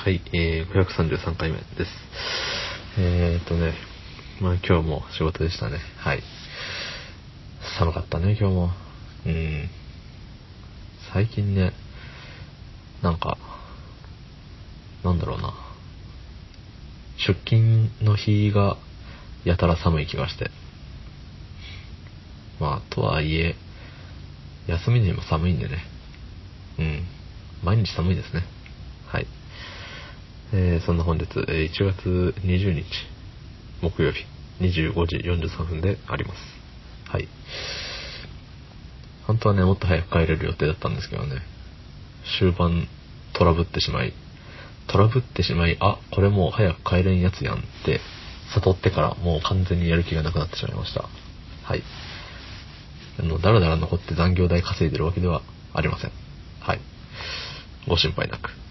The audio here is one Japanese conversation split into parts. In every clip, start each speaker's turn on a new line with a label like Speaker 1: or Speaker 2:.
Speaker 1: はい、えー、533回目です。えーっとね、まあ今日も仕事でしたね。はい。寒かったね、今日も。うん。最近ね、なんか、なんだろうな。出勤の日がやたら寒い気がして。まあ、とはいえ、休みの日も寒いんでね。うん。毎日寒いですね。はい。えー、そんな本日、えー1月20日、木曜日、25時43分であります。はい。本当はね、もっと早く帰れる予定だったんですけどね、終盤トラブってしまい、トラブってしまい、あ、これもう早く帰れんやつやんって悟ってからもう完全にやる気がなくなってしまいました。はい。あの、だらだら残って残業代稼いでるわけではありません。はい。ご心配なく。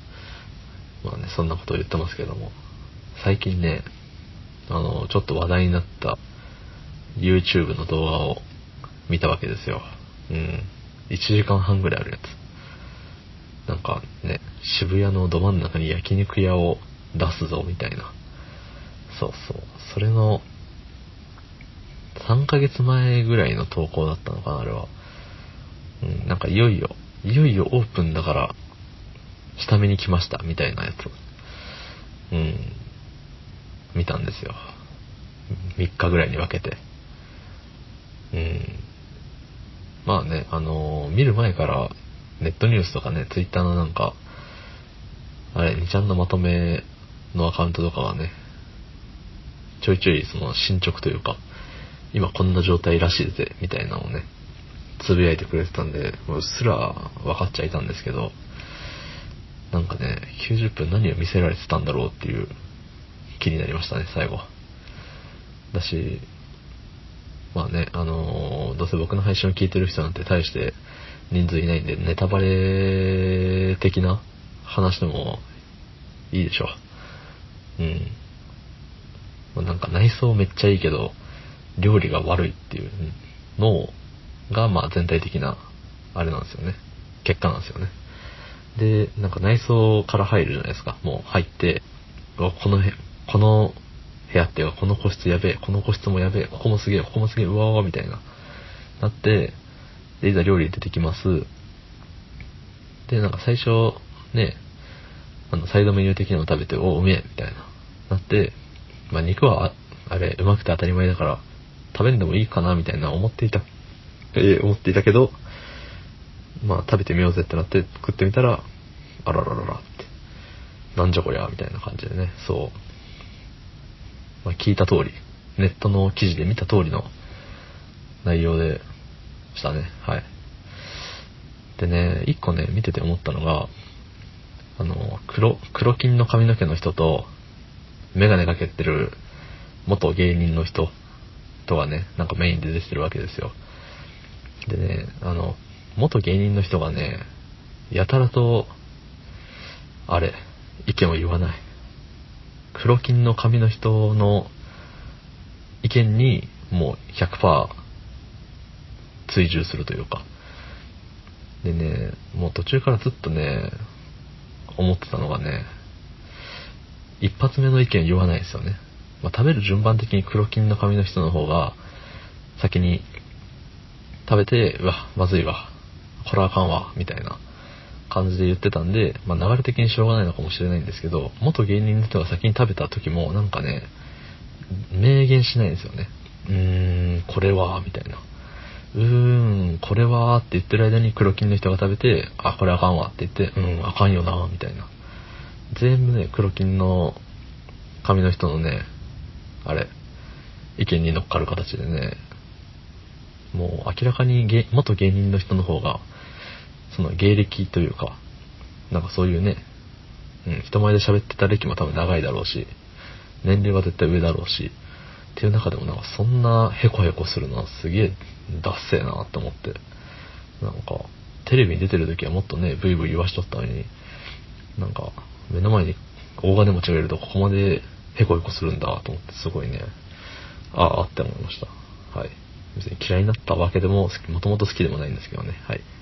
Speaker 1: まあね、そんなことを言ってますけども、最近ね、あの、ちょっと話題になった YouTube の動画を見たわけですよ。うん。1時間半ぐらいあるやつ。なんかね、渋谷のど真ん中に焼肉屋を出すぞみたいな。そうそう。それの、3ヶ月前ぐらいの投稿だったのかな、あれは。うん、なんかいよいよ、いよいよオープンだから、下見に来ました、みたいなやつ。うん。見たんですよ。3日ぐらいに分けて。うん。まあね、あのー見る前から、ネットニュースとかね、ツイッターのなんか、あれ、2ちゃんのまとめのアカウントとかはね、ちょいちょいその進捗というか、今こんな状態らしいぜ、みたいなのをね、つぶやいてくれてたんで、もうっすら分かっちゃいたんですけど、なんかね、90分何を見せられてたんだろうっていう気になりましたね、最後。だし、まあね、あのーどうせ僕の配信を聞いてる人なんて大して人数いないんで、ネタバレ的な話でもいいでしょう。うん。まあなんか内装めっちゃいいけど、料理が悪いっていうのが、まあ全体的な、あれなんですよね。結果なんですよね。で、なんか内装から入るじゃないですか。もう入って、この部この部屋って、この個室やべえ、この個室もやべえ、ここもすげえ、ここもすげえ、うわーわみたいな。なって、で、いざ料理出てきます。で、なんか最初、ね、あの、サイドメニュー的なの食べて、お、うめえ、みたいな。なって、まあ肉は、ああれ、うまくて当たり前だから、食べんでもいいかな、みたいな思っていた、えー思っていたけど、まあ食べてみようぜってなって食ってみたら、あららららって、なんじゃこりゃ、みたいな感じでね、そう。まあ聞いた通り、ネットの記事で見た通りの内容でしたね。はい。でね、一個ね、見てて思ったのが、あの、黒、黒金の髪の毛の人と、メガネかけてる元芸人の人とがね、なんかメインで出てるわけですよ。でね、あの、元芸人の人がね、やたらと、あれ、意見を言わない。黒金の髪の人の意見にもう100%追従するというか。でね、もう途中からずっとね、思ってたのがね、一発目の意見言わないですよね。まあ、食べる順番的に黒金の髪の人の方が先に食べて、うわ、まずいわ、これはあかんわ、みたいな感じで言ってたんで、まあ、流れ的にしょうがないのかもしれないんですけど、元芸人の人が先に食べた時もなんかね、明言しないんですよね。うーん、これは、みたいな。うーん、これはって言ってる間に黒金の人が食べて、あ、これあかんわって言って、うん、あかんよな、みたいな。全部ね、黒金の髪の人のね、あれ、意見に乗っかる形でね、もう明らかに元芸人の人の方が、その芸歴というか、なんかそういうね、うん、人前で喋ってた歴も多分長いだろうし、年齢は絶対上だろうし、っていう中でもなんかそんなヘコヘコするのはすげえダッセーなって思って、なんか、テレビに出てる時はもっとね、ブイブイ言わしとったのに、なんか、目の前に大金持ちがいるとここまでヘコヘコするんだと思って、すごいね、ああって思いました。はい。別に嫌いになったわけでも、もともと好きでもないんですけどね。はい。